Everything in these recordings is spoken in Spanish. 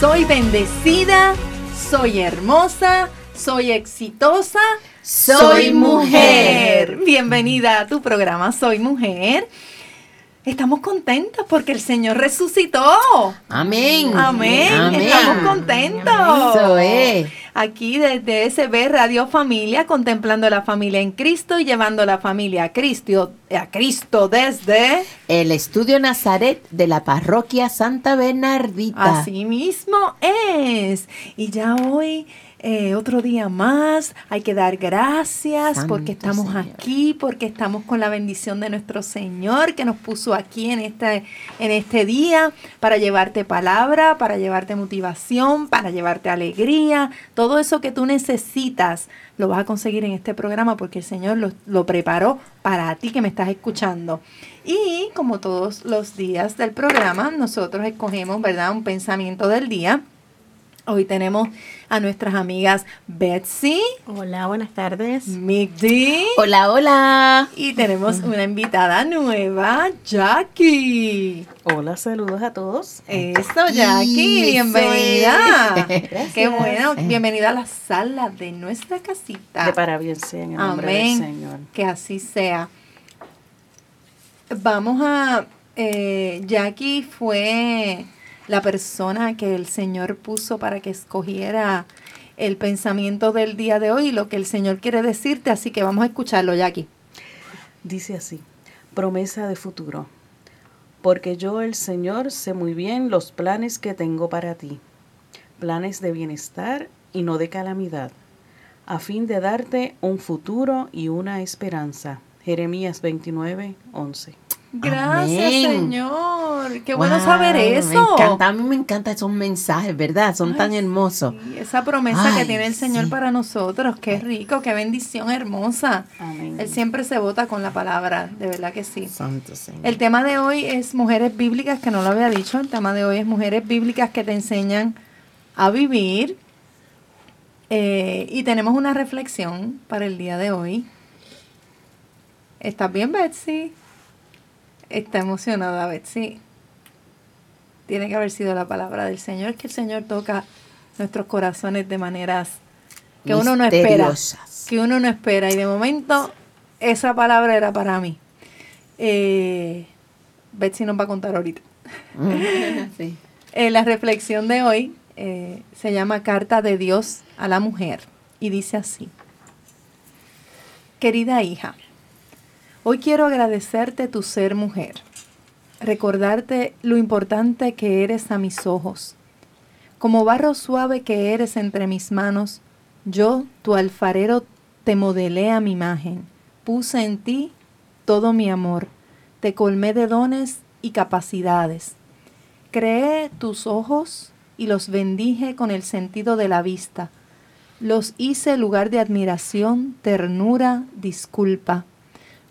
soy bendecida, soy hermosa, soy exitosa, soy mujer. Bienvenida a tu programa Soy Mujer. Estamos contentos porque el Señor resucitó. Amén. Amén. Estamos contentos. Eso es. Aquí desde SB Radio Familia, contemplando la familia en Cristo y llevando la familia a Cristo, a Cristo desde el Estudio Nazaret de la Parroquia Santa Bernardita. Así mismo es. Y ya hoy eh, otro día más. Hay que dar gracias porque estamos aquí, porque estamos con la bendición de nuestro Señor que nos puso aquí en este, en este día para llevarte palabra, para llevarte motivación, para llevarte alegría. Todo eso que tú necesitas lo vas a conseguir en este programa porque el Señor lo, lo preparó para ti que me estás escuchando. Y como todos los días del programa, nosotros escogemos, ¿verdad? Un pensamiento del día. Hoy tenemos a nuestras amigas Betsy. Hola, buenas tardes. Migdi. Hola, hola. Y tenemos una invitada nueva, Jackie. Hola, saludos a todos. Eso, Jackie, bienvenida. Qué bueno, bienvenida a la sala de nuestra casita. De para bien el nombre del Señor. Que así sea. Vamos a. Eh, Jackie fue la persona que el Señor puso para que escogiera el pensamiento del día de hoy y lo que el Señor quiere decirte, así que vamos a escucharlo, Jackie. Dice así, promesa de futuro, porque yo el Señor sé muy bien los planes que tengo para ti, planes de bienestar y no de calamidad, a fin de darte un futuro y una esperanza. Jeremías 29, 11. Gracias, Señor. Qué bueno saber eso. Me encanta, a mí me encantan esos mensajes, ¿verdad? Son tan hermosos. esa promesa que tiene el Señor para nosotros, qué rico, qué bendición hermosa. Él siempre se vota con la palabra, de verdad que sí. Santo Señor. El tema de hoy es mujeres bíblicas, que no lo había dicho. El tema de hoy es mujeres bíblicas que te enseñan a vivir. Eh, y tenemos una reflexión para el día de hoy. ¿Estás bien, Betsy? Está emocionada, Betsy. Tiene que haber sido la palabra del Señor, que el Señor toca nuestros corazones de maneras que uno no espera. Que uno no espera. Y de momento, esa palabra era para mí. Eh, Betsy nos va a contar ahorita. sí. Eh, la reflexión de hoy eh, se llama Carta de Dios a la mujer y dice así. Querida hija, Hoy quiero agradecerte tu ser mujer, recordarte lo importante que eres a mis ojos. Como barro suave que eres entre mis manos, yo, tu alfarero, te modelé a mi imagen, puse en ti todo mi amor, te colmé de dones y capacidades. Creé tus ojos y los bendije con el sentido de la vista. Los hice lugar de admiración, ternura, disculpa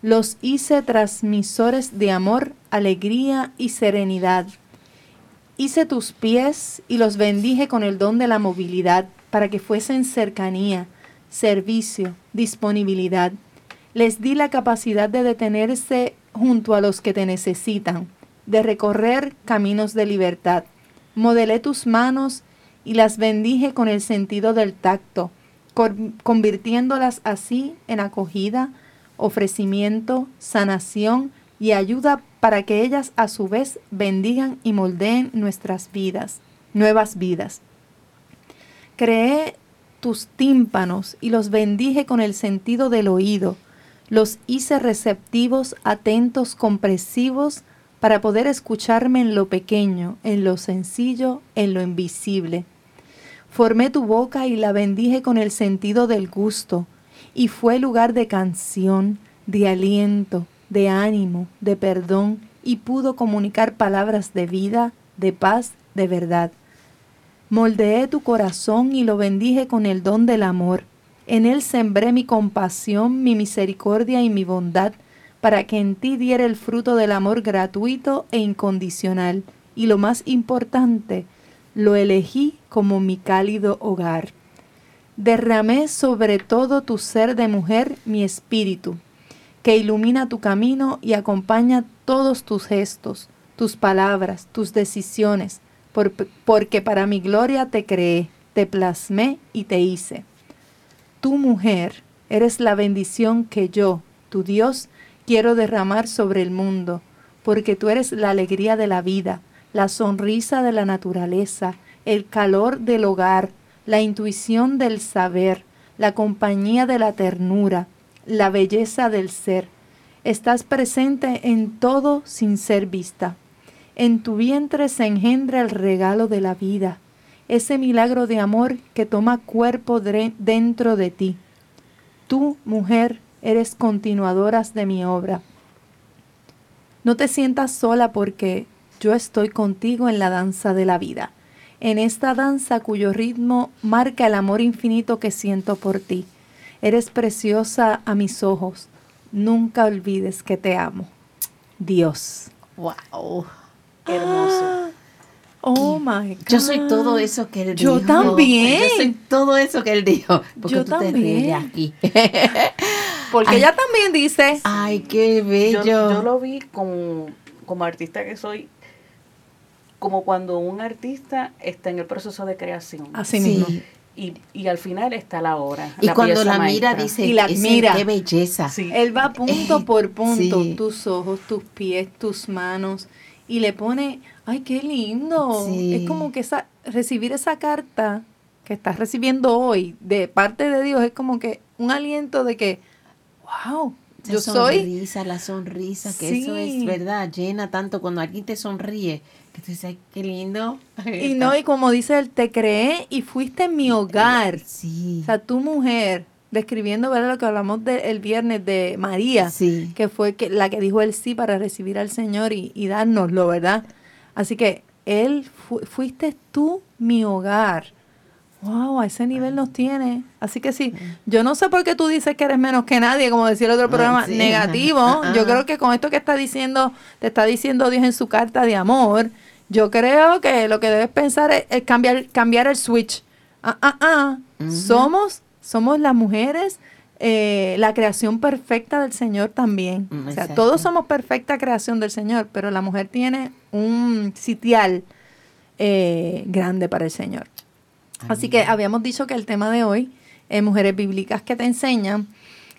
los hice transmisores de amor, alegría y serenidad. Hice tus pies y los bendije con el don de la movilidad para que fuesen cercanía, servicio, disponibilidad. Les di la capacidad de detenerse junto a los que te necesitan, de recorrer caminos de libertad. Modelé tus manos y las bendije con el sentido del tacto, convirtiéndolas así en acogida, ofrecimiento, sanación y ayuda para que ellas a su vez bendigan y moldeen nuestras vidas, nuevas vidas. Creé tus tímpanos y los bendije con el sentido del oído. Los hice receptivos, atentos, compresivos, para poder escucharme en lo pequeño, en lo sencillo, en lo invisible. Formé tu boca y la bendije con el sentido del gusto, y fue lugar de canción, de aliento, de ánimo, de perdón y pudo comunicar palabras de vida, de paz, de verdad. Moldeé tu corazón y lo bendije con el don del amor. En él sembré mi compasión, mi misericordia y mi bondad, para que en ti diera el fruto del amor gratuito e incondicional. Y lo más importante, lo elegí como mi cálido hogar. Derramé sobre todo tu ser de mujer mi espíritu, que ilumina tu camino y acompaña todos tus gestos, tus palabras, tus decisiones, porque para mi gloria te creé, te plasmé y te hice. Tu mujer eres la bendición que yo, tu Dios, quiero derramar sobre el mundo, porque tú eres la alegría de la vida, la sonrisa de la naturaleza, el calor del hogar, la intuición del saber, la compañía de la ternura, la belleza del ser. Estás presente en todo sin ser vista. En tu vientre se engendra el regalo de la vida, ese milagro de amor que toma cuerpo dentro de ti. Tú, mujer, eres continuadoras de mi obra. No te sientas sola porque yo estoy contigo en la danza de la vida, en esta danza cuyo ritmo marca el amor infinito que siento por ti. Eres preciosa a mis ojos. Nunca olvides que te amo. Dios. Wow hermoso. Ah, oh my God. Yo soy todo eso que él Yo dijo. también. Yo soy todo eso que él dijo. Porque Yo tú te también. ríes aquí. Porque Ay. ella también dice, Ay, qué Yo, bello. yo lo vi como, como artista que soy, como cuando un artista está en el proceso de creación. así Sí. mismo. Y, y al final está la obra. Y cuando la mira dice, Y la "Ese- admira. qué belleza. Sí. Él va punto por punto, Sí. tus ojos, tus pies, tus manos, y le pone, ay, qué lindo. Sí. Es como que esa, recibir esa carta que estás recibiendo hoy de parte de Dios es como que un aliento de que, wow, Esa yo soy, sonrisa, la sonrisa, que eso es verdad, llena tanto cuando alguien te sonríe, ay, qué lindo. y no, y como dice él, te creé y fuiste mi hogar. Sí. O sea, tu mujer, describiendo ¿verdad? lo que hablamos de- el viernes de María, Sí. que fue que, la que dijo el sí para recibir al Señor y, y dárnoslo, ¿verdad? Así que Él, fu- fuiste tú mi hogar. Wow, a ese nivel nos tiene. Así que sí, yo no sé por qué tú dices que eres menos que nadie, como decía el otro programa, sí. negativo. Yo creo que con esto que está diciendo, te está diciendo Dios en su carta de amor, yo creo que lo que debes pensar es, es cambiar, cambiar el switch. Ah, ah, ah. Somos, somos las mujeres, eh, la creación perfecta del Señor también. Mm, o sea, exacto. todos somos perfecta creación del Señor, pero la mujer tiene un sitial eh, grande para el Señor. Así que habíamos dicho que el tema de hoy, eh, Mujeres Bíblicas que te enseñan,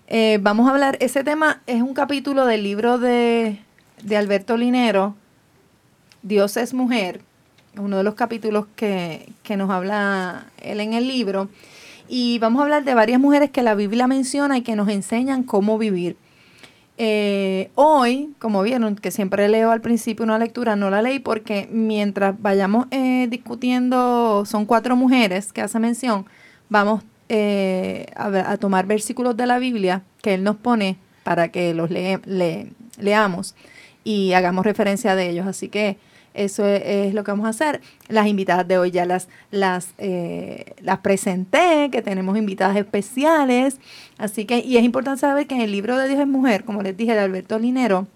eh, vamos a hablar, ese tema es un capítulo del libro de, de Alberto Linero, Dios es mujer, uno de los capítulos que, que nos habla él en el libro. Y vamos a hablar de varias mujeres que la Biblia menciona y que nos enseñan cómo vivir. Eh, hoy, como vieron, que siempre leo al principio una lectura, no la leí porque mientras vayamos eh, discutiendo, son cuatro mujeres que hace mención, vamos eh, a, tomar versículos de la Biblia que él nos pone para que los leamos y hagamos referencia de ellos. Así que eso es, es lo que vamos a hacer. Las invitadas de hoy ya las, las, eh, las presenté, que tenemos invitadas especiales. Así que, y es importante saber que en el libro de Dios es mujer, como les dije, de Alberto Linero,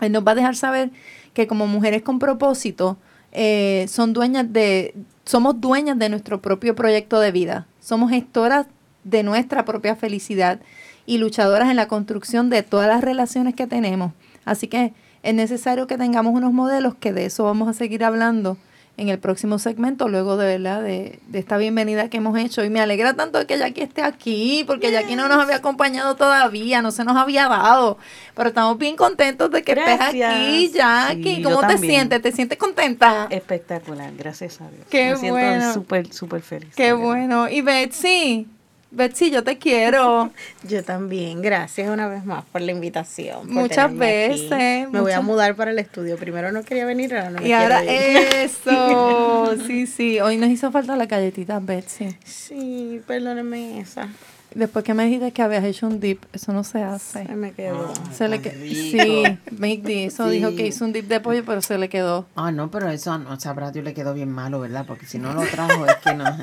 él nos va a dejar saber que como mujeres con propósito, eh, son dueñas de, somos dueñas de nuestro propio proyecto de vida. Somos gestoras de nuestra propia felicidad y luchadoras en la construcción de todas las relaciones que tenemos. Así que es necesario que tengamos unos modelos que de eso vamos a seguir hablando en el próximo segmento, luego de verdad de, de esta bienvenida que hemos hecho. Y me alegra tanto que Jackie esté aquí, porque Jackie no nos había acompañado todavía, no se nos había dado. Pero estamos bien contentos de que estés aquí, Jackie. Sí, ¿Cómo te también. sientes? ¿Te sientes contenta? Espectacular, gracias a Dios. Qué Me siento bueno. súper, súper feliz. Qué bueno. Y Betsy, Betsy, yo te quiero. Yo también, gracias una vez más por la invitación. por Muchas aquí. veces, Me voy a mudar para el estudio. Primero no quería venir, ahora no me y ahora ir. eso. Sí, sí. Hoy nos hizo falta la galletita, Betsy. Sí, perdóneme esa. Después que me dijiste que habías hecho un dip, eso no se hace. Se me quedó. Se le Qué que- rico. Sí, Mick eso Sí. dijo que hizo un dip de pollo, pero se le quedó. Ah, no, pero eso no sabrá Dios le quedó bien malo, ¿verdad? Porque si no lo trajo es que no.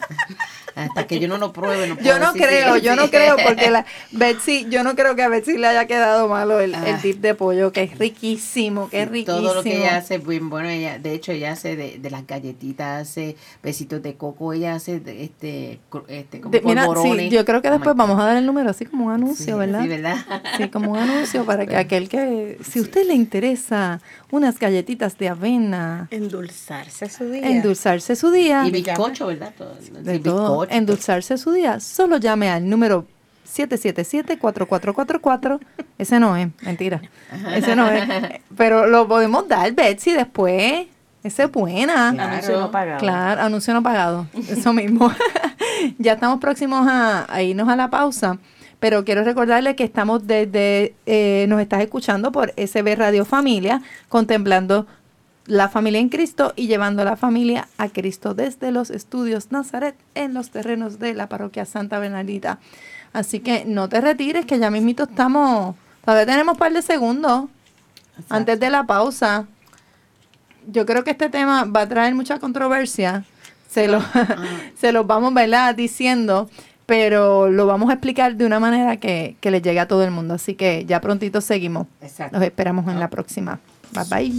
Hasta que yo no lo pruebe, no puedo Yo no decir creo, yo sí. no creo, porque la Betsy, yo no creo que a Betsy le haya quedado malo el, el Ah. dip de pollo, que es riquísimo, que es riquísimo. Todo lo que ella hace es bien bueno. Ella, de hecho, ella hace de, de las galletitas, hace besitos de coco, ella hace de, este, este como De- mira, sí, yo creo que Oh después vamos a dar el número así como un anuncio, Sí, ¿verdad? Sí, ¿verdad? Sí, como un anuncio para que aquel que, si usted le interesa unas galletitas de avena, Endulzarse su día. endulzarse su día, Y bizcocho, ¿verdad? Todo, de todo, bizcocho. endulzarse su día, solo llame al número 777-4444. Ese no es, mentira. Ese no es. Pero lo podemos dar, Betsy, después. Esa es buena. Claro. Anuncio no pagado. Claro, anuncio no pagado. Eso mismo. ya estamos próximos a, a irnos a la pausa. Pero quiero recordarle que estamos desde, eh, nos estás escuchando por SB Radio Familia, contemplando la familia en Cristo y llevando a la familia a Cristo desde los estudios Nazaret en los terrenos de la parroquia Santa Bernardita. Así que no te retires, que ya mismito estamos, todavía tenemos un par de segundos antes de la pausa. Yo creo que este tema va a traer mucha controversia. Se lo, se los vamos, ¿verdad? Diciendo, pero lo vamos a explicar de una manera que, que le llegue a todo el mundo. Así que ya prontito seguimos. Exacto. Los esperamos en la próxima. Bye bye.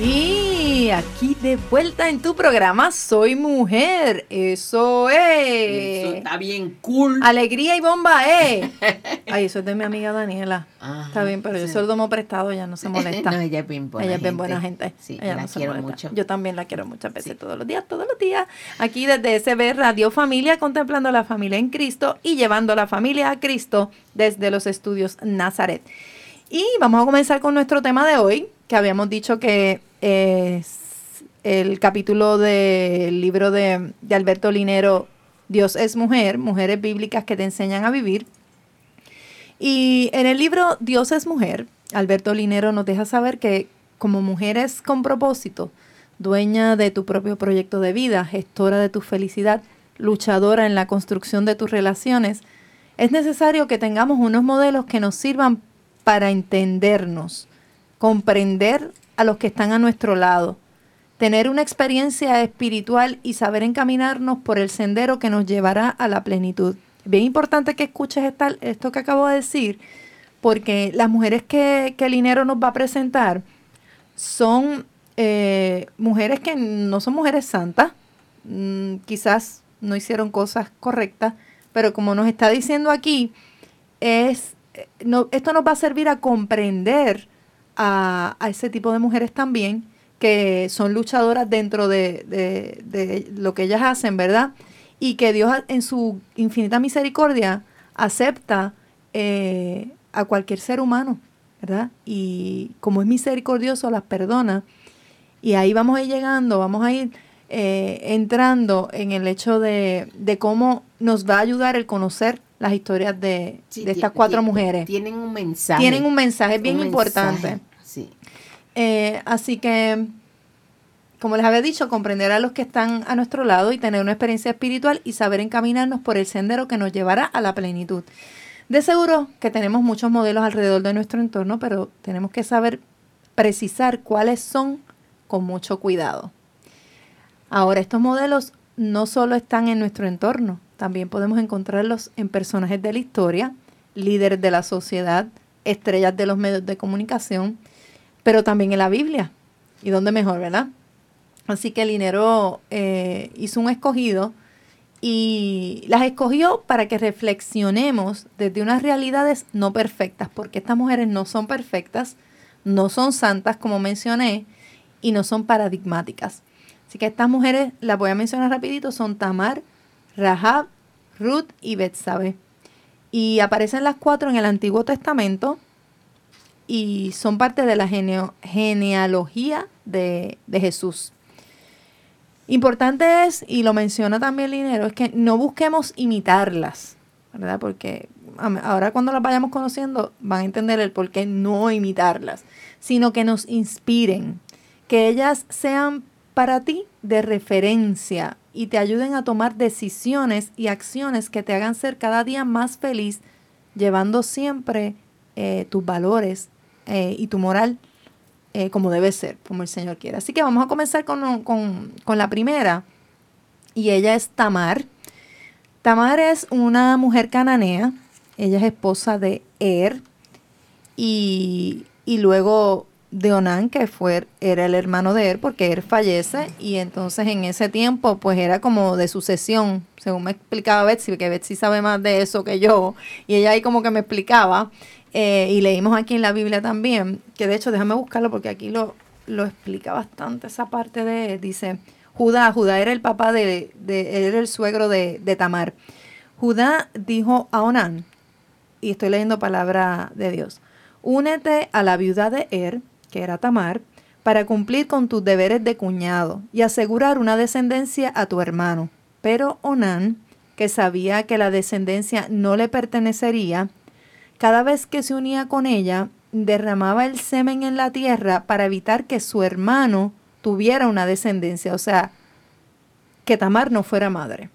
Y aquí de vuelta en tu programa Soy Mujer. Eso es. Eso está bien cool. Alegría y bomba, eh. Ay, eso es de mi amiga Daniela. Ajá, Está bien, pero yo se lo tomo prestado, ella no se molesta. no, ella es bien buena ella es bien gente. buena gente. Sí, ella la no se quiero molesta. mucho. Yo también la quiero muchas veces, todos los días, todos los días. Aquí desde SB Radio Familia, contemplando la familia en Cristo y llevando la familia a Cristo desde los estudios Nazaret. Y vamos a comenzar con nuestro tema de hoy, que habíamos dicho que es el capítulo del libro de, de Alberto Linero, Dios es mujer, mujeres bíblicas que te enseñan a vivir. Y en el libro Dios es mujer, Alberto Linero nos deja saber que como mujeres con propósito, dueña de tu propio proyecto de vida, gestora de tu felicidad, luchadora en la construcción de tus relaciones, es necesario que tengamos unos modelos que nos sirvan para entendernos, comprender a los que están a nuestro lado, tener una experiencia espiritual y saber encaminarnos por el sendero que nos llevará a la plenitud. Bien importante que escuches esto que acabo de decir, porque las mujeres que, que Linero nos va a presentar son eh, mujeres que no son mujeres santas, mm, quizás no hicieron cosas correctas, pero como nos está diciendo aquí, es, eh, no, esto nos va a servir a comprender a, ese tipo de mujeres también, que son luchadoras dentro de, de- de lo que ellas hacen, ¿verdad? Y que Dios en su infinita misericordia acepta eh, a cualquier ser humano, ¿verdad? Y como es misericordioso, las perdona. Y ahí vamos a ir llegando, vamos a ir eh, entrando en el hecho de, de cómo nos va a ayudar el conocer las historias de, Sí, de ti- estas cuatro mujeres. Tienen un mensaje. Tienen un mensaje bien Un importante. mensaje, Sí. Eh, así que, como les había dicho, comprender a los que están a nuestro lado y tener una experiencia espiritual y saber encaminarnos por el sendero que nos llevará a la plenitud. De seguro que tenemos muchos modelos alrededor de nuestro entorno, pero tenemos que saber precisar cuáles son con mucho cuidado. Ahora, estos modelos no solo están en nuestro entorno, también podemos encontrarlos en personajes de la historia, líderes de la sociedad, estrellas de los medios de comunicación, pero también en la Biblia. ¿Y dónde mejor, verdad? Así que Linero eh, hizo un escogido y las escogió para que reflexionemos desde unas realidades no perfectas, porque estas mujeres no son perfectas, no son santas, como mencioné, y no son paradigmáticas. Así que estas mujeres, las voy a mencionar rapidito, son Tamar, Rahab, Ruth y Betsabe. Y aparecen las cuatro en el Antiguo Testamento y son parte de la genealogía de, Jesús. Importante es, y lo menciona también Linero, es que no busquemos imitarlas, ¿verdad? Porque ahora cuando las vayamos conociendo van a entender el por qué no imitarlas, sino que nos inspiren, que ellas sean para ti de referencia y te ayuden a tomar decisiones y acciones que te hagan ser cada día más feliz, llevando siempre eh, tus valores eh, y tu moral eh, como debe ser, como el Señor quiere. Así que vamos a comenzar con, con, con la primera, y ella es Tamar. Tamar es una mujer cananea, ella es esposa de Er, y, y luego de Onán, que fue, era el hermano de Er, porque Er fallece, y entonces en ese tiempo, pues era como de sucesión, según me explicaba Betsy, porque Betsy sabe más de eso que yo, y ella ahí como que me explicaba, eh, y leímos aquí en la Biblia también, que de hecho déjame buscarlo porque aquí lo, lo explica bastante esa parte de, dice, Judá, Judá era el papá de, de era el suegro de, de Tamar. Judá dijo a Onán, y estoy leyendo palabra de Dios, únete a la viuda de Er, que era Tamar, para cumplir con tus deberes de cuñado y asegurar una descendencia a tu hermano. Pero Onán, que sabía que la descendencia no le pertenecería, cada vez que se unía con ella, derramaba el semen en la tierra para evitar que su hermano tuviera una descendencia, o sea, que Tamar no fuera madre.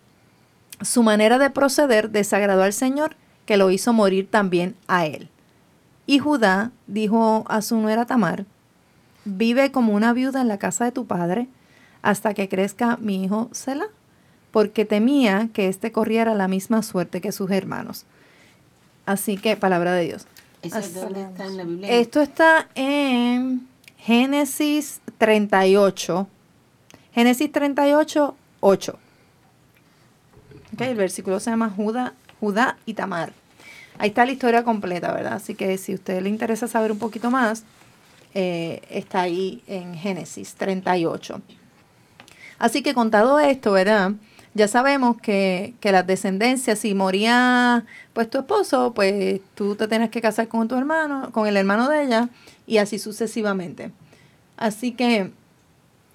Su manera de proceder desagradó al Señor, que lo hizo morir también a él. Y Judá dijo a su nuera Tamar, vive como una viuda en la casa de tu padre hasta que crezca mi hijo Sela, porque temía que éste corriera la misma suerte que sus hermanos. Así que, palabra de Dios. ¿Eso dónde está en la Biblia? Esto está en Génesis 38. Génesis 38, 8. Ok, el versículo se llama Judá, Judá y Tamar. Ahí está la historia completa, ¿verdad? Así que si a usted le interesa saber un poquito más, eh, está ahí en Génesis 38. Así que contado esto, ¿verdad? Ya sabemos que, que las descendencias, si moría pues tu esposo, pues tú te tienes que casar con tu hermano, con el hermano de ella, y así sucesivamente. Así que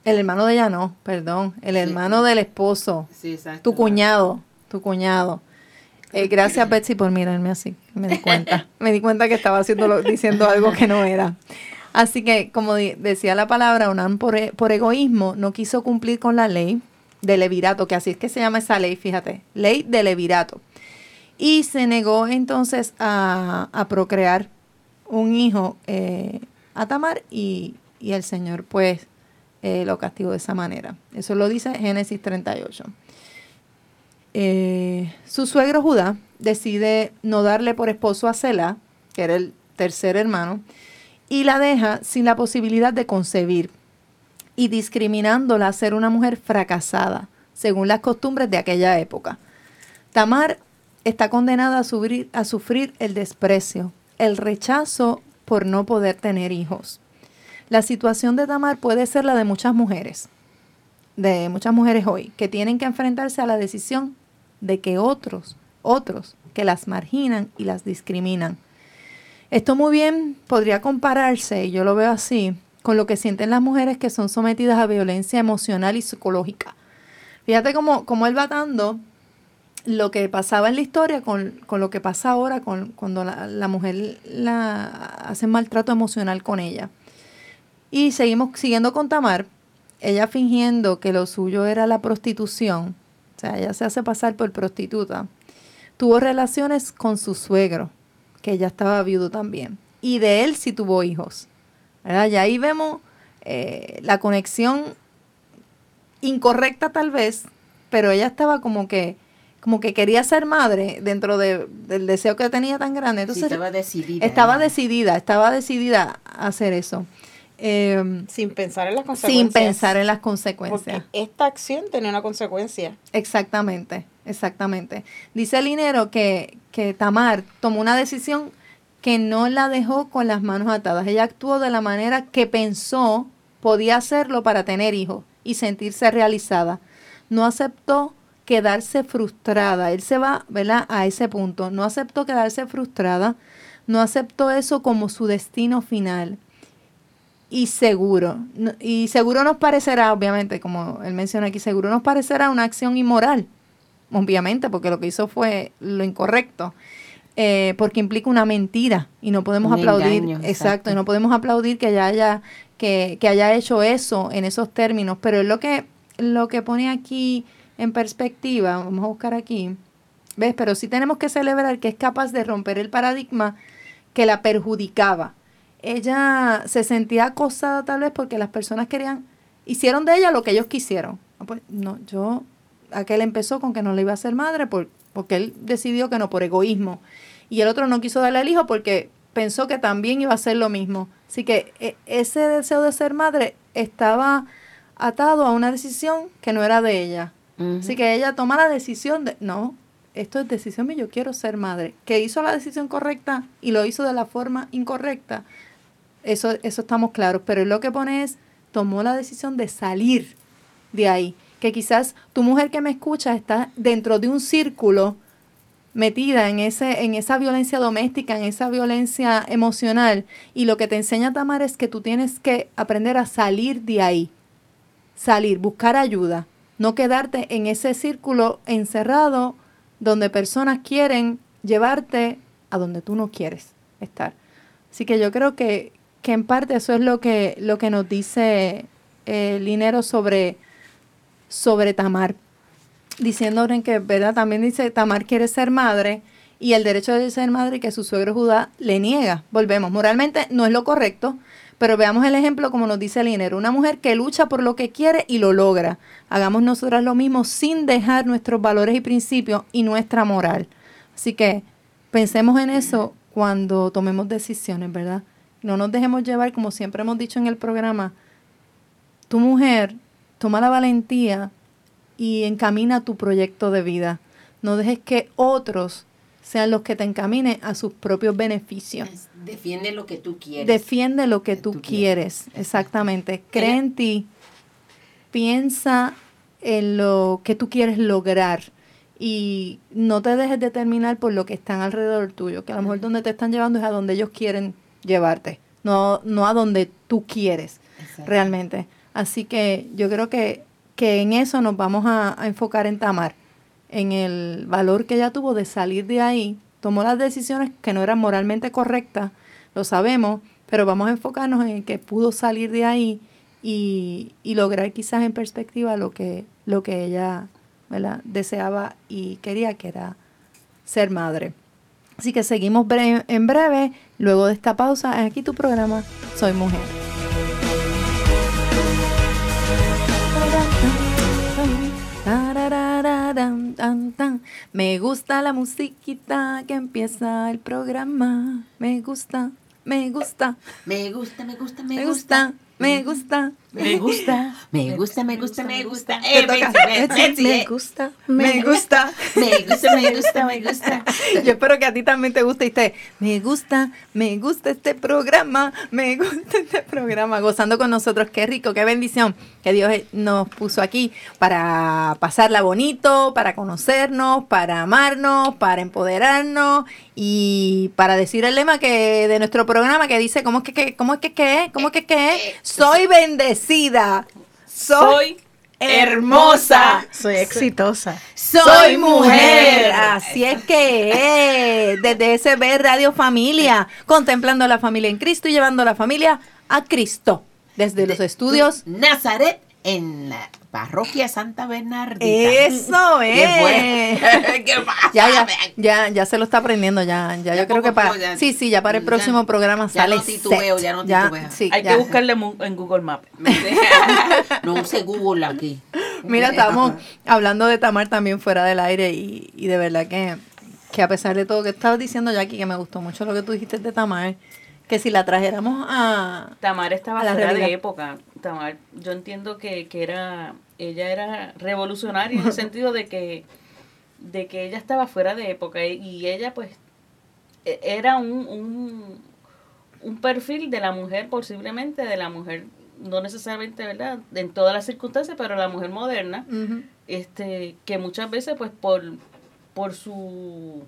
el hermano de ella no, perdón, el hermano del esposo, Sí, exacto. tu cuñado, tu cuñado. Eh, gracias Betsy por mirarme así, me di cuenta, me di cuenta que estaba haciendo diciendo algo que no era. Así que, como decía la palabra, Onán por, e- por egoísmo no quiso cumplir con la ley de levirato, que así es que se llama esa ley, fíjate, ley de levirato. Y se negó entonces a, a procrear un hijo eh, a Tamar y, y el Señor pues eh, lo castigó de esa manera. Eso lo dice Génesis 38. Eh, su suegro Judá decide no darle por esposo a Selah, que era el tercer hermano, y la deja sin la posibilidad de concebir y discriminándola a ser una mujer fracasada, según las costumbres de aquella época. Tamar está condenada a sufrir, a sufrir el desprecio, el rechazo por no poder tener hijos. La situación de Tamar puede ser la de muchas mujeres, de muchas mujeres hoy, que tienen que enfrentarse a la decisión de que otros, otros, que las marginan y las discriminan. Esto muy bien podría compararse, y yo lo veo así, con lo que sienten las mujeres que son sometidas a violencia emocional y psicológica. Fíjate cómo, cómo él va dando lo que pasaba en la historia con, con lo que pasa ahora con, cuando la, la mujer la hace maltrato emocional con ella. Y seguimos siguiendo con Tamar, ella fingiendo que lo suyo era la prostitución, sea, ella se hace pasar por prostituta, tuvo relaciones con su suegro, que ya estaba viudo también, y de él sí tuvo hijos. ¿verdad? Y ahí vemos eh, la conexión incorrecta tal vez, pero ella estaba como que como que quería ser madre dentro de- del deseo que tenía tan grande. Sí, Entonces estaba decidida. estaba decidida, estaba decidida a hacer eso. Eh, Sin pensar en las consecuencias. sin pensar en las Porque consecuencias. esta acción tenía una consecuencia. Exactamente, exactamente. Dice el dinero que, que Tamar tomó una decisión que no la dejó con las manos atadas. Ella actuó de la manera que pensó podía hacerlo para tener hijos y sentirse realizada. No aceptó quedarse frustrada. Él se va, ¿verdad? A ese punto. No aceptó quedarse frustrada. No aceptó eso como su destino final. Y seguro, y seguro nos parecerá, obviamente, como él menciona aquí, seguro nos parecerá una acción inmoral, obviamente, porque lo que hizo fue lo incorrecto, eh, porque implica una mentira y no podemos Un aplaudir, engaño, exacto, exacto. y no podemos aplaudir que ella haya que, que haya hecho eso en esos términos, pero es lo que, lo que pone aquí en perspectiva, vamos a buscar aquí, ¿ves? Pero sí tenemos que celebrar que es capaz de romper el paradigma que la perjudicaba. Ella se sentía acosada tal vez porque las personas querían, hicieron de ella lo que ellos quisieron. Ah, Pues no, yo, aquel empezó con que no le iba a ser madre por, porque él decidió que no, por egoísmo. Y el otro no quiso darle al hijo porque pensó que también iba a hacer lo mismo. Así que e- ese deseo de ser madre estaba atado a una decisión que no era de ella. Así que ella toma la decisión de, no, esto es decisión mía, yo quiero ser madre. Que hizo la decisión correcta y lo hizo de la forma incorrecta, eso, eso estamos claros. Pero lo que pone es, tomó la decisión de salir de ahí. Que quizás tu mujer que me escucha está dentro de un círculo metida en, ese, en esa violencia doméstica, en esa violencia emocional. Y lo que te enseña Tamar es que tú tienes que aprender a salir de ahí. Salir, buscar ayuda. No quedarte en ese círculo encerrado donde personas quieren llevarte a donde tú no quieres estar. Así que yo creo que, que en parte eso es lo que, lo que nos dice eh, Linero sobre, sobre Tamar diciendo que, ¿verdad? También dice, Tamar quiere ser madre y el derecho de ser madre que su suegro Judá le niega. Volvemos, moralmente no es lo correcto, pero veamos el ejemplo como nos dice Linero, una mujer que lucha por lo que quiere y lo logra. Hagamos nosotras lo mismo sin dejar nuestros valores y principios y nuestra moral. Así que pensemos en eso cuando tomemos decisiones, ¿verdad? No nos dejemos llevar, como siempre hemos dicho en el programa, tu mujer toma la valentía y encamina tu proyecto de vida. No dejes que otros sean los que te encaminen a sus propios beneficios. Defiende lo que tú quieres. Defiende lo que tú, tú quieres, quieres. exactamente. Cree en ti, piensa en lo que tú quieres lograr y no te dejes determinar por lo que están alrededor tuyo, que a lo mejor donde te están llevando es a donde ellos quieren llevarte, no, no a donde tú quieres Exacto. realmente. Así que yo creo que, que en eso nos vamos a, a enfocar en Tamar, en el valor que ella tuvo de salir de ahí, tomó las decisiones que no eran moralmente correctas, lo sabemos, pero vamos a enfocarnos en que pudo salir de ahí y, y lograr quizás en perspectiva lo que, lo que ella ¿verdad? deseaba y quería, que era ser madre. Así que seguimos bre- en breve, luego de esta pausa, aquí tu programa, Soy Mujer. Me gusta la musiquita que empieza el programa. Me gusta, me gusta, Me gusta, me gusta, me gusta, me gusta. Me gusta. Me gusta, me gusta, me gusta. Me gusta, me gusta. Me gusta, me gusta, me gusta. Yo espero que a ti también te guste y te, me gusta, me gusta este programa, me gusta este programa, gozando con nosotros, qué rico, qué bendición que Dios eh, nos puso aquí para pasarla bonito, para conocernos, para amarnos, para empoderarnos y para decir el lema que de nuestro programa que dice, ¿cómo es que, que cómo es que, que, cómo es que, que, soy bendecida, soy, Soy hermosa. Soy exitosa. Soy mujer. Así es que es. Desde SB Radio Familia, contemplando la familia en Cristo y llevando la familia a Cristo. Desde los De- estudios. Nazaret en la parroquia Santa Bernardita. Eso ¿Qué es. fue? ¿Qué pasa? Ya, ya, ya, ya se lo está aprendiendo, ya, ya, Ya yo creo que para, ya- sí, sí, ya para el ya- próximo programa ya sale no titubeo, set. ya no titubeo. sí, Hay ya. que buscarle en Google Maps. no use Google aquí. Mira, estamos hablando de Tamar también fuera del aire y, y de verdad que, que a pesar de todo que estabas diciendo, Jackie, que me gustó mucho lo que tú dijiste de Tamar, que si la trajéramos a... Tamar estaba A la fuera realidad. de época. Tamar, yo entiendo que, que era, ella era revolucionaria en el sentido de que, de que ella estaba fuera de época y, y ella pues e- era un, un, un perfil de la mujer, posiblemente de la mujer, no necesariamente, ¿verdad? En todas las circunstancias, pero la mujer moderna, este, que muchas veces pues por, por su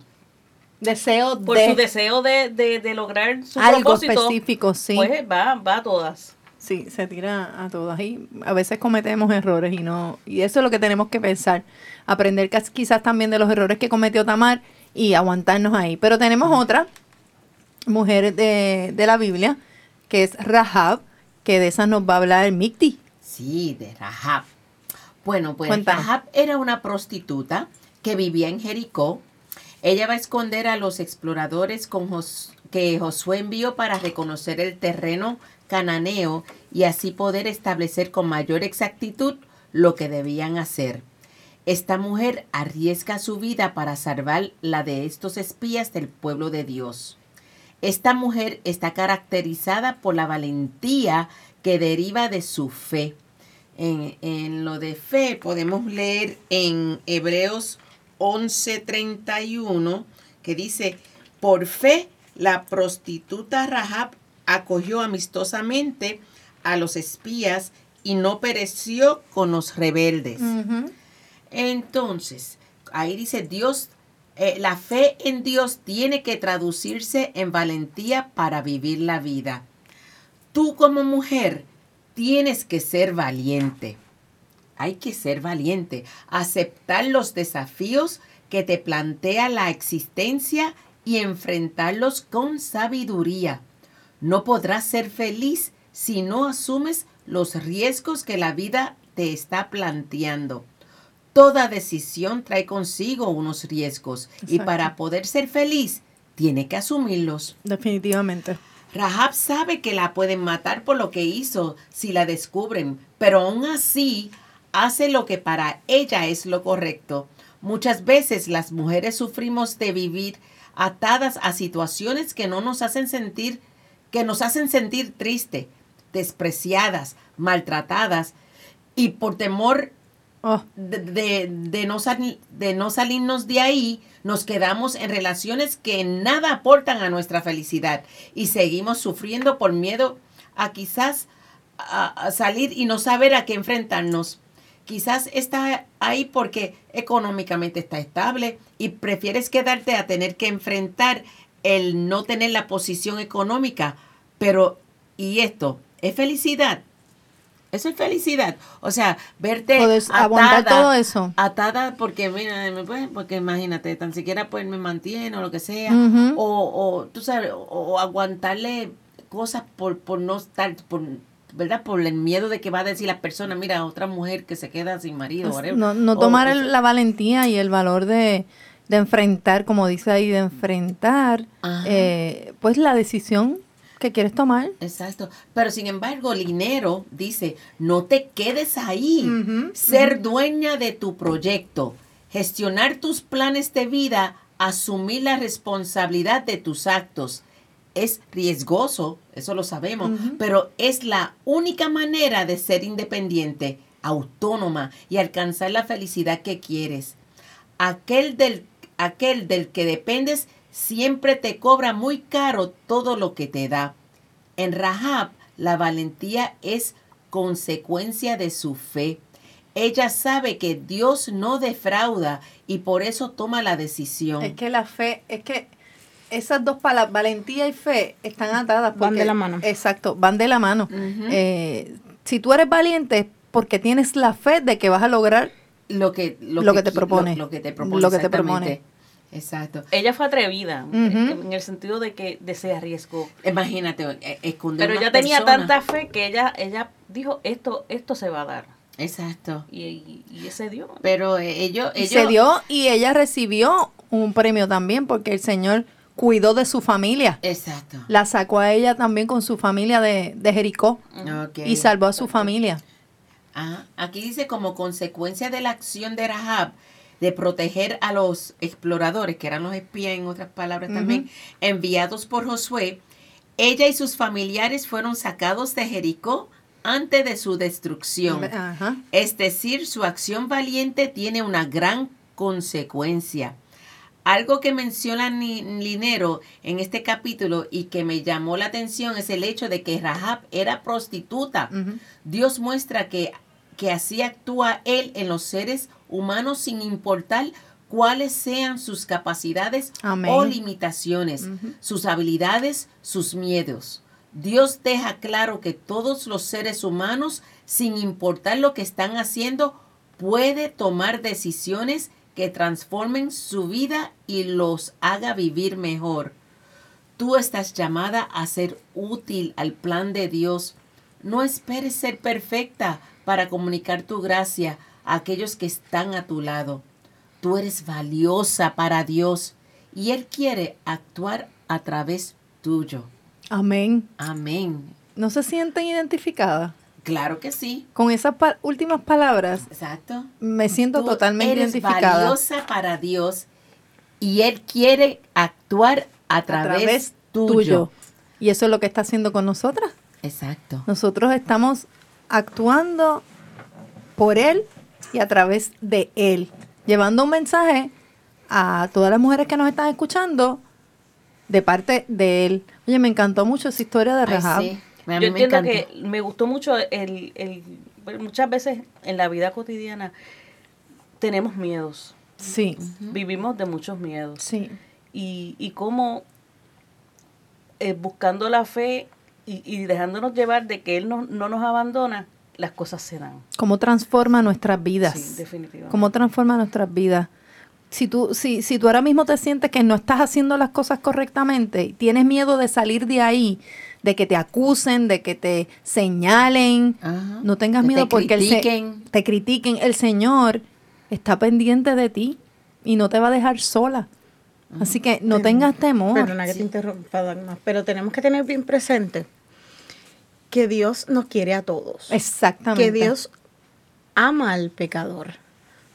Deseo por de su deseo de, de, de lograr su algo propósito, específico, sí. pues va, va a todas. Sí, se tira a todas y a veces cometemos errores y no y eso es lo que tenemos que pensar, aprender quizás también de los errores que cometió Tamar y aguantarnos ahí. Pero tenemos otra mujer de, de la Biblia que es Rahab, que de esa nos va a hablar Micti. Sí, de Rahab. Bueno, pues Cuéntanos. Rahab era una prostituta que vivía en Jericó. Ella va a esconder a los exploradores que Josué envió para reconocer el terreno cananeo y así poder establecer con mayor exactitud lo que debían hacer. Esta mujer arriesga su vida para salvar la de estos espías del pueblo de Dios. Esta mujer está caracterizada por la valentía que deriva de su fe. En, en lo de fe podemos leer en Hebreos 11:31 que dice, por fe la prostituta Rahab acogió amistosamente a los espías y no pereció con los rebeldes. Entonces, ahí dice Dios, eh, la fe en Dios tiene que traducirse en valentía para vivir la vida. Tú como mujer tienes que ser valiente. Hay que ser valiente, aceptar los desafíos que te plantea la existencia y enfrentarlos con sabiduría. No podrás ser feliz si no asumes los riesgos que la vida te está planteando. Toda decisión trae consigo unos riesgos y para poder ser feliz tiene que asumirlos. Definitivamente. Rahab sabe que la pueden matar por lo que hizo si la descubren, pero aún así hace lo que para ella es lo correcto. Muchas veces las mujeres sufrimos de vivir atadas a situaciones que no nos hacen sentir, que nos hacen sentir triste, despreciadas, maltratadas y por temor Oh, de, de- de no de no salirnos de ahí, nos quedamos en relaciones que nada aportan a nuestra felicidad y seguimos sufriendo por miedo a quizás a, a salir y no saber a qué enfrentarnos. Quizás está ahí porque económicamente está estable y prefieres quedarte a tener que enfrentar el no tener la posición económica. Pero, ¿y esto? ¿Es felicidad? Eso es felicidad. O sea, verte Puedes aguantar atada- todo eso. Atada porque, mira, me- pues, porque imagínate, tan siquiera pues me mantiene o lo que sea. O, o, tú sabes, o, o aguantarle cosas por, por no estar, por, ¿verdad? Por el miedo de que va a decir la persona, mira, otra mujer que se queda sin marido. Pues, no, no tomar o- el- la valentía y el valor de, de enfrentar, como dice ahí, de enfrentar, eh, pues la decisión que quieres tomar. Exacto. Pero sin embargo, Linero dice, no te quedes ahí. Ser dueña de tu proyecto, gestionar tus planes de vida, asumir la responsabilidad de tus actos. Es riesgoso, eso lo sabemos, pero es la única manera de ser independiente, autónoma y alcanzar la felicidad que quieres. Aquel del, aquel del que dependes siempre te cobra muy caro todo lo que te da. En Rahab, la valentía es consecuencia de su fe. Ella sabe que Dios no defrauda y por eso toma la decisión. Es que la fe, es que esas dos palabras, valentía y fe, están atadas. Van porque- de la mano. Exacto, van de la mano. Eh, si tú eres valiente, es porque tienes la fe de que vas a lograr lo que, Lo que te propone. Lo, lo que te propone. Lo que te exactamente. propone. Exacto. Ella fue atrevida, Ujú. en en el sentido de que de se arriesgó. Imagínate, eh, esconder Pero ella tenía tanta fe que ella ella dijo, esto esto se va a dar. Exacto. Y, y, y ese dio. Pero eh, ellos, Y ellos se dio y ella recibió un premio también porque el Señor cuidó de su familia. Exacto. La sacó a ella también con su familia de, de Jericó Ok. y salvó a su familia. Ah, aquí dice como consecuencia de la acción de Rahab de proteger a los exploradores, que eran los espías en otras palabras también, enviados por Josué, ella y sus familiares fueron sacados de Jericó antes de su destrucción. Es decir, su acción valiente tiene una gran consecuencia. Algo que menciona Linero en este capítulo y que me llamó la atención es el hecho de que Rahab era prostituta. Dios muestra que, que así actúa Él en los seres humanos sin importar cuáles sean sus capacidades Amén. o limitaciones, sus habilidades, sus miedos. Dios deja claro que todos los seres humanos, sin importar lo que están haciendo, puede tomar decisiones que transformen su vida y los haga vivir mejor. Tú estás llamada a ser útil al plan de Dios. No esperes ser perfecta para comunicar tu gracia a aquellos que están a tu lado. Tú eres valiosa para Dios y Él quiere actuar a través tuyo. Amén. Amén. ¿No se sienten identificadas? Claro que sí. Con esas pa- últimas palabras Exacto. me siento Tú totalmente eres identificada. valiosa para Dios y Él quiere actuar a a través, través tuyo. tuyo. Y eso es lo que está haciendo con nosotras. Exacto. Nosotros estamos actuando por Él y a través de Él, llevando un mensaje a todas las mujeres que nos están escuchando de parte de Él. Oye, me encantó mucho esa historia de Ay, Rahab. sí. Yo me entiendo que me gustó mucho el, el- muchas veces en la vida cotidiana tenemos miedos, Sí, vivimos de muchos miedos sí. y, y cómo eh, buscando la fe y, y dejándonos llevar de que Él no, no nos abandona, las cosas se dan. ¿Cómo transforma nuestras vidas? Sí, definitivamente. ¿Cómo transforma nuestras vidas? Si tú, si, si tú ahora mismo te sientes que no estás haciendo las cosas correctamente, y tienes miedo de salir de ahí, de que te acusen, de que te señalen, Ajá. no tengas Que miedo te porque el critiquen. te critiquen. El Señor está pendiente de ti y no te va a dejar sola. Así que no Pero- tengas temor. Perdona que te interrumpa, Dagmar, pero tenemos que tener bien presente que Dios nos quiere a todos. Exactamente. Que Dios ama al pecador.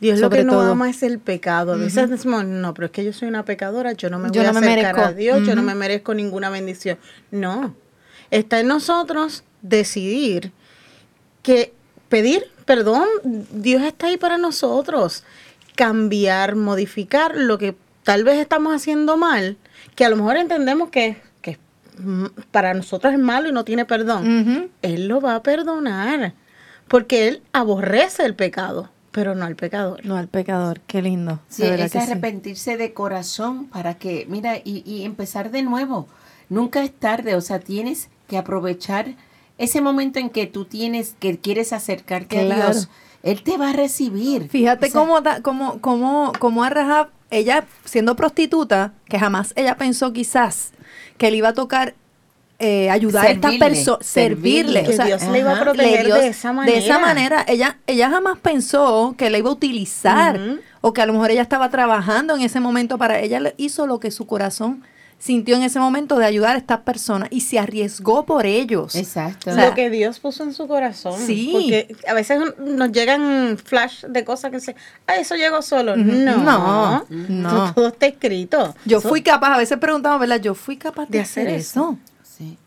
Dios lo Sobre que no todo. ama es el pecado. A veces decimos, no, pero es que yo soy una pecadora, yo no me Yo voy no a acercar merezco. a Dios, yo no me merezco ninguna bendición. No, está en nosotros decidir que pedir perdón, Dios está ahí para nosotros. Cambiar, modificar lo que tal vez estamos haciendo mal, que a lo mejor entendemos que, que para nosotros es malo y no tiene perdón. Él lo va a perdonar, porque Él aborrece el pecado, pero no al pecador. No al pecador, qué lindo. Sí, es que sí. arrepentirse de corazón para que, mira, y, y empezar de nuevo. Nunca es tarde, o sea, tienes que aprovechar ese momento en que tú tienes, que quieres acercarte Claro. a Dios. Él te va a recibir. Fíjate O sea, cómo, da- cómo, cómo, cómo a Rahab, ella siendo prostituta, que jamás ella pensó quizás que le iba a tocar eh, ayudar a estas Servirle, personas, servirle. servirle. Que o sea, Dios le iba a proteger de esa manera. De esa manera, ella, ella jamás pensó que la iba a utilizar o que a lo mejor ella estaba trabajando en ese momento para ella. le hizo lo que su corazón sintió en ese momento de ayudar a estas personas y se arriesgó por ellos. Exacto. O sea, lo que Dios puso en su corazón. Sí. Porque a veces nos llegan flash de cosas que se, ah, eso llegó solo. No, No, no. Todo, está escrito. Yo Eso- fui capaz, a veces preguntamos, ¿verdad? Yo fui capaz de, De hacer, hacer eso. Sí.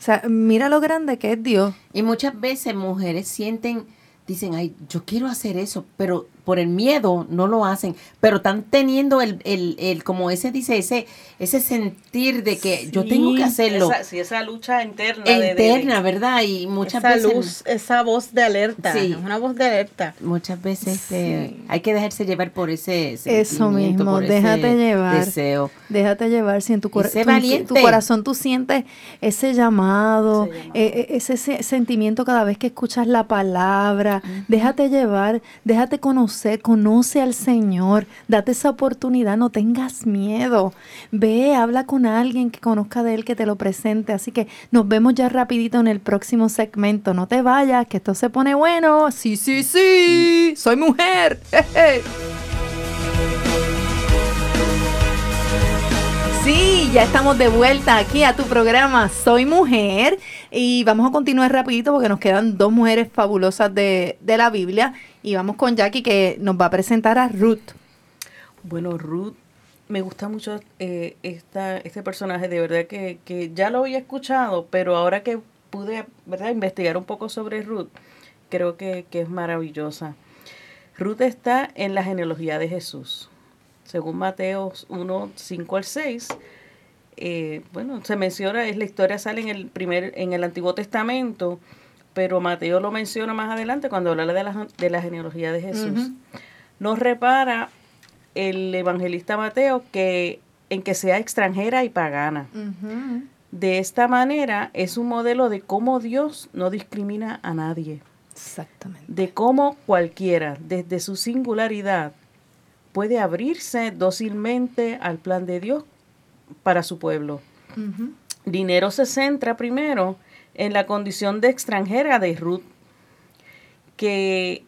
O sea, mira lo grande que es Dios. Y muchas veces mujeres sienten, dicen, ay, yo quiero hacer eso, pero por el miedo no lo hacen, pero están teniendo el, el, el como ese dice, ese, ese sentir de que yo tengo que hacerlo. Esa, sí, esa lucha interna. de- de- interna, ¿verdad? Y muchas esa veces luz, esa voz de alerta. Sí. es Una voz de alerta. muchas veces este, hay que dejarse llevar por ese Eso mismo, por ese déjate llevar. deseo. Déjate llevar si en tu, cor- tu- tu corazón tú sientes ese llamado, Ese llamado. eh, eh, ese, se- sentimiento cada vez que escuchas la palabra. Déjate llevar, déjate conocer, conoce al Señor, date esa oportunidad, no tengas miedo. Ve, habla con alguien que conozca de Él, que te lo presente. Así que nos vemos ya rapidito en el próximo segmento. No te vayas, que esto se pone bueno. Sí, sí, sí, soy mujer. Sí, ya estamos de vuelta aquí a tu programa Soy Mujer y vamos a continuar rapidito porque nos quedan dos mujeres fabulosas de, de la Biblia y vamos con Jackie que nos va a presentar a Ruth. Bueno, Ruth, me gusta mucho eh, esta, este personaje, de verdad que, que ya lo había escuchado, pero ahora que pude ¿verdad? investigar un poco sobre Ruth, creo que, que es maravillosa. Ruth está en la genealogía de Jesús. Según Mateo 1, 5 al 6, eh, bueno, se menciona, es la historia sale en el primer, en el Antiguo Testamento, pero Mateo lo menciona más adelante cuando habla de la, de la genealogía de Jesús. Nos repara el evangelista Mateo que en que sea extranjera y pagana. De esta manera es un modelo de cómo Dios no discrimina a nadie, Exactamente. de cómo cualquiera, desde su singularidad, puede abrirse dócilmente al plan de Dios para su pueblo. Dinero se centra primero en la condición de extranjera de Ruth, que,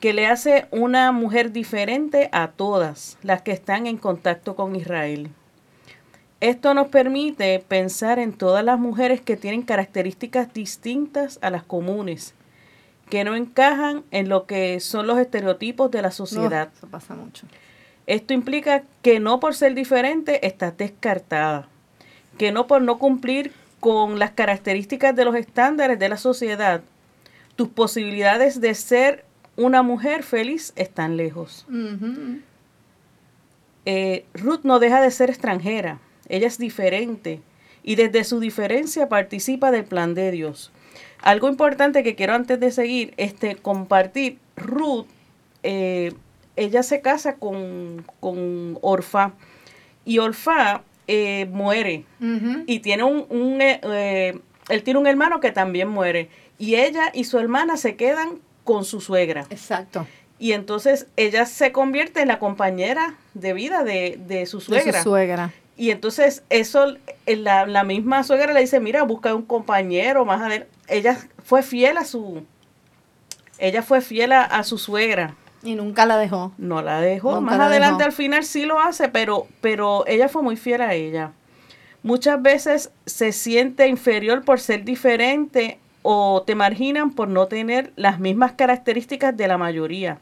que le hace una mujer diferente a todas las que están en contacto con Israel. Esto nos permite pensar en todas las mujeres que tienen características distintas a las comunes, que no encajan en lo que son los estereotipos de la sociedad. eso pasa mucho. Esto implica que no por ser diferente estás descartada, que no por no cumplir con las características de los estándares de la sociedad, tus posibilidades de ser una mujer feliz están lejos. Eh, Ruth no deja de ser extranjera, ella es diferente y desde su diferencia participa del plan de Dios. Algo importante que quiero antes de seguir, este, compartir, Ruth, eh, ella se casa con, con Orfa y Orfa eh, muere y tiene un, un eh, él tiene un hermano que también muere y ella y su hermana se quedan con su suegra. Exacto. Y entonces ella se convierte en la compañera de vida de, de su suegra. De su suegra. Y entonces eso, la, la misma suegra le dice, mira, busca un compañero más adelante. Ella fue fiel a su, ella fue fiel a, su suegra. Y nunca la dejó. No la dejó. más adelante al final sí lo hace, pero, pero ella fue muy fiel a ella. Muchas veces se siente inferior por ser diferente o te marginan por no tener las mismas características de la mayoría.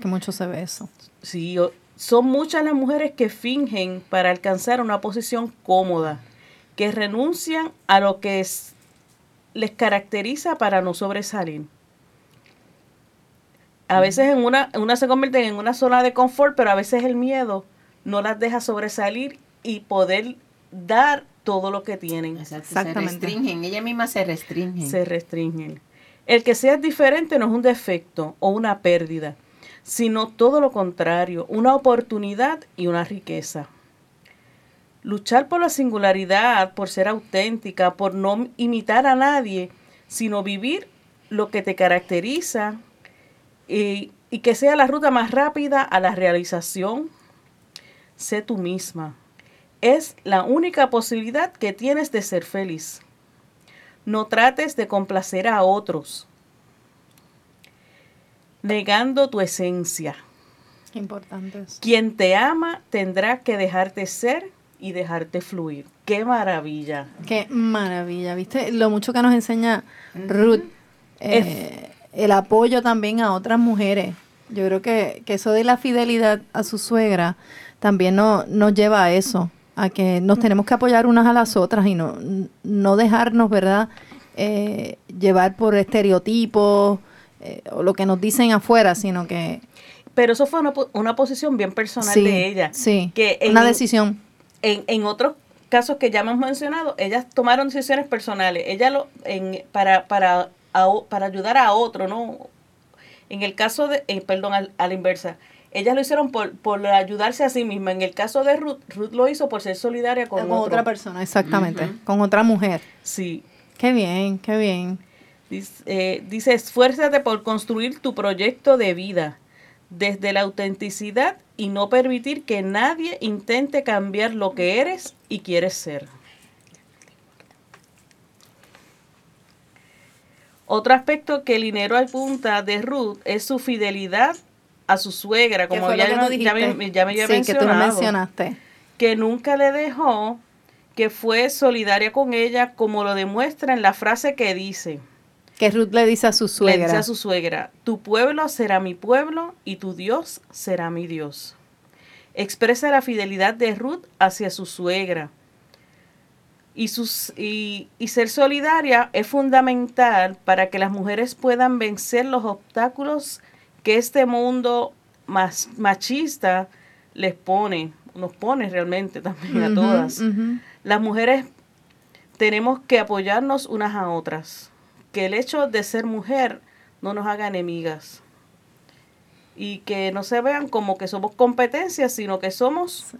que mucho se ve eso. Sí, son muchas las mujeres que fingen para alcanzar una posición cómoda, que renuncian a lo que les caracteriza para no sobresalir. A veces en una, una se convierten en una zona de confort, pero a veces el miedo no las deja sobresalir y poder dar todo lo que tienen. Exactamente. Se restringen, ella misma se restringen. Se restringen. El que seas diferente no es un defecto o una pérdida sino todo lo contrario, una oportunidad y una riqueza. Luchar por la singularidad, por ser auténtica, por no imitar a nadie, sino vivir lo que te caracteriza y, que sea la ruta más rápida a la realización. Sé tú misma. Es la única posibilidad que tienes de ser feliz. No trates de complacer a otros negando tu esencia. Importante. Quien te ama tendrá que dejarte ser y dejarte fluir. ¡Qué maravilla! ¡Qué maravilla! ¿Viste lo mucho que nos enseña Ruth? Eh, el apoyo también a otras mujeres. Yo creo que, eso de la fidelidad a su suegra también no, nos lleva a eso, a que nos tenemos que apoyar unas a las otras y no, no dejarnos, ¿verdad?, eh, llevar por estereotipos, eh, o lo que nos dicen afuera, sino que... Pero eso fue una, una posición bien personal de ella. Sí, que una decisión. En, en otros casos que ya hemos mencionado, ellas tomaron decisiones personales. Ella lo, en, para, para, para ayudar a otro, ¿no? En el caso de, eh, perdón, a, la inversa, ellas lo hicieron por, por ayudarse a sí misma. En el caso de Ruth, Ruth lo hizo por ser solidaria con, otra persona, exactamente, con otra mujer. Sí. Qué bien, qué bien. Eh, dice, esfuérzate por construir tu proyecto de vida desde la autenticidad y no permitir que nadie intente cambiar lo que eres y quieres ser. Otro aspecto que Linero apunta de Ruth es su fidelidad a su suegra, como ya, me, ya, me, había mencionado, que, que nunca le dejó, que fue solidaria con ella, como lo demuestra en la frase que dice, que Ruth le dice a su suegra. Le dice a su suegra, tu pueblo será mi pueblo y tu Dios será mi Dios. Expresa la fidelidad de Ruth hacia su suegra. Y, sus, y, ser solidaria es fundamental para que las mujeres puedan vencer los obstáculos que este mundo más machista les pone, nos pone realmente también a todas. Las mujeres tenemos que apoyarnos unas a otras que el hecho de ser mujer no nos haga enemigas y que no se vean como que somos competencias, sino que somos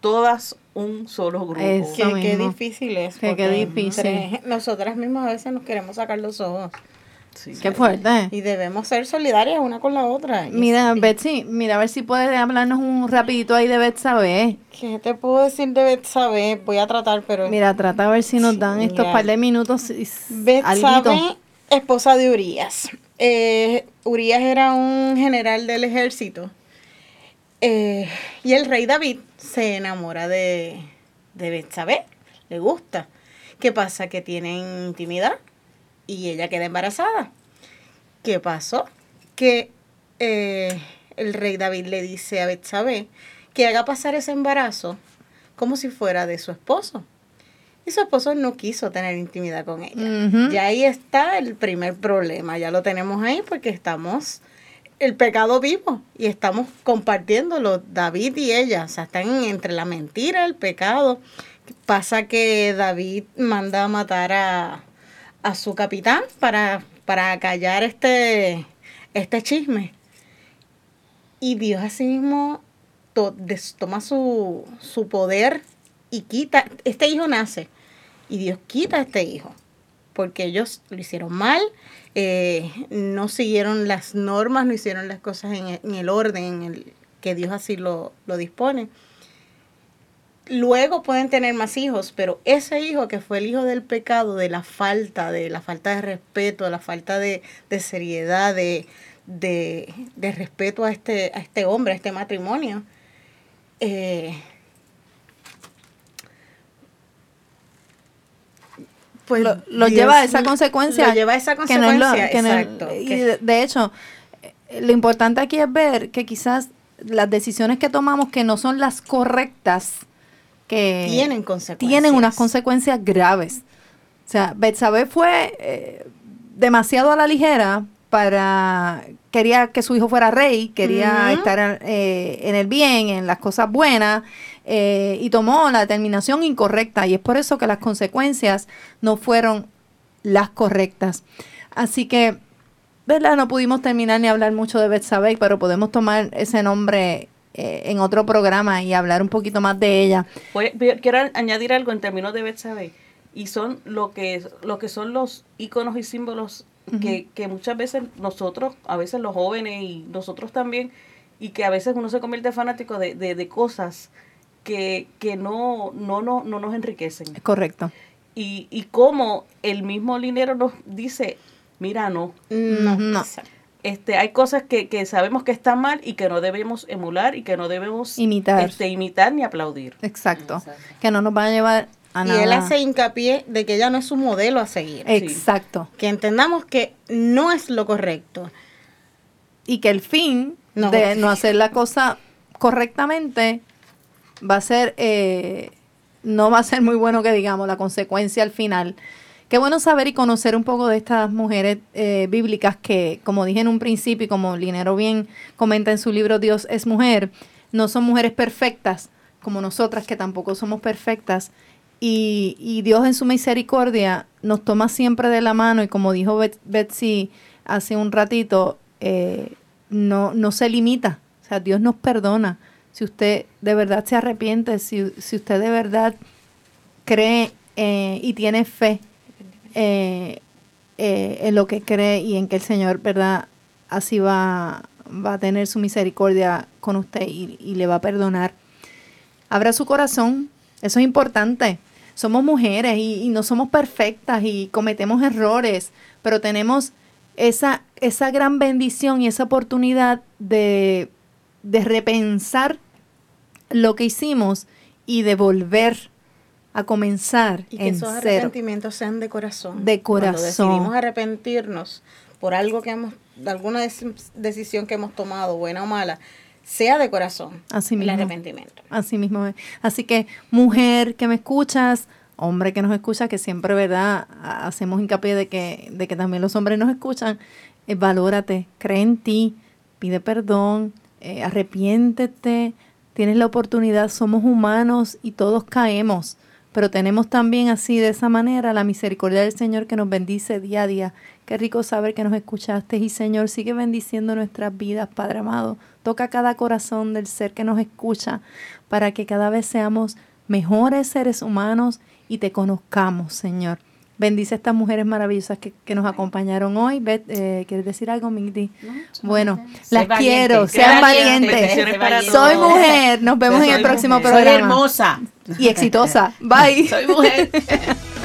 todas un solo grupo. qué difícil es. qué difícil. nosotras mismas a veces nos queremos sacar los ojos. Sí. Qué fuerte. Y debemos ser solidarias una con la otra. Mira, es- Betsy, mira a ver si puedes hablarnos un rapidito ahí de Betsabe. ¿Qué te puedo decir de Betsabe? Voy a tratar, pero... Mira, trata a ver si nos dan estos Mira. par de minutos. Betsabe, esposa de Urias. Eh, Urias era un general del ejército. Eh, y el rey David se enamora de, de Betsabé. Le gusta. ¿Qué pasa? Que tienen intimidad y ella queda embarazada. ¿Qué pasó? Que eh, el rey David le dice a Betsabé que haga pasar ese embarazo como si fuera de su esposo. Y su esposo no quiso tener intimidad con ella. Ya ahí está el primer problema. Ya lo tenemos ahí porque estamos el pecado vivo y estamos compartiéndolo David y ella. O sea, están entre la mentira, el pecado. Pasa que David manda a matar a, a su capitán para, para callar este, este chisme. Y Dios así mismo to- des- toma su, su poder y quita, este hijo nace y Dios quita a este hijo porque ellos lo hicieron mal, eh, no siguieron las normas, no hicieron las cosas en el, en el orden que Dios así lo, lo dispone. Luego pueden tener más hijos, pero ese hijo que fue el hijo del pecado, de la falta, de la falta de respeto, de la falta de, de seriedad, de, de, de respeto a este, a este hombre, a este matrimonio, eh, pues lo, lleva a esa consecuencia. Lo lleva a esa que no es lo- que no es- exacto. y de, de hecho, eh, lo importante aquí es ver que quizás las decisiones que tomamos que no son las correctas, que tienen consecuencias. tienen unas consecuencias graves. O sea, Betsabe fue eh, demasiado a la ligera para quería que su hijo fuera rey, quería estar eh, en el bien, en las cosas buenas, eh, y tomó la determinación incorrecta, y es por eso que las consecuencias no fueron las correctas. Así que, ¿verdad? No pudimos terminar ni hablar mucho de Betsabe, pero podemos tomar ese nombre eh, en otro programa y hablar un poquito más de ella. Voy- quiero añadir algo en términos de Betsabe y son lo que lo que son los iconos y símbolos que, que muchas veces nosotros, a veces los jóvenes y nosotros también, y que a veces uno se convierte fanático de, de, de cosas que, que no, no, no, no nos enriquecen. Es correcto. Y, y como el mismo linero nos dice, mira, no, No, No. exacto. este, hay cosas que, que sabemos que están mal y que no debemos emular y que no debemos Imitar. este, imitar ni aplaudir. Exacto. Exacto. Que no nos van a llevar a Y nada. él hace hincapié de que ella no es un modelo a seguir. Exacto. Que entendamos que no es lo correcto. Y que el fin No. de no hacer la cosa correctamente va a ser, eh, no va a ser muy bueno que digamos, la consecuencia al final. Qué bueno saber y conocer un poco de estas mujeres eh, bíblicas que, como dije en un principio y como Linero bien comenta en su libro Dios es mujer, no son mujeres perfectas como nosotras que tampoco somos perfectas. Y, Dios en su misericordia nos toma siempre de la mano y como dijo Bet- Betsy hace un ratito, eh, no, no se limita. O sea, Dios nos perdona. Si usted de verdad se arrepiente, si, si usted de verdad cree eh, y tiene fe eh, eh, en lo que cree y en que el Señor, ¿verdad? Así va, va a tener su misericordia con usted y, y le va a perdonar. Abra su corazón, eso es importante. Somos mujeres y, y no somos perfectas y cometemos errores, pero tenemos esa, esa gran bendición y esa oportunidad de, de repensar lo que hicimos y de volver a comenzar Y que en esos cero. arrepentimientos sean de corazón. De Cuando corazón. decidimos arrepentirnos por algo que hemos, de alguna dec- decisión que hemos tomado, buena o mala, sea de corazón. Así el mismo. arrepentimiento. Así mismo es. Así que, mujer que me escuchas, hombre que nos escucha, que siempre, ¿verdad? Ha- Hacemos hincapié de que, de que también los hombres nos escuchan. eh, valórate, cree en ti, pide perdón, eh, arrepiéntete, tienes la oportunidad, somos humanos y todos caemos. Pero tenemos también así, de esa manera, la misericordia del Señor que nos bendice día a día. Qué rico saber que nos escuchaste y Señor, sigue bendiciendo nuestras vidas, Padre amado. Toca cada corazón del ser que nos escucha para que cada vez seamos mejores seres humanos y te conozcamos, Señor. Bendice a estas mujeres maravillosas que, que nos acompañaron hoy. Beth, eh, ¿quieres decir algo, Migdi? Bueno, las quiero, sean valientes. Soy mujer. Nos vemos en el próximo mujer. programa. Soy hermosa. Y exitosa. Bye. Soy mujer.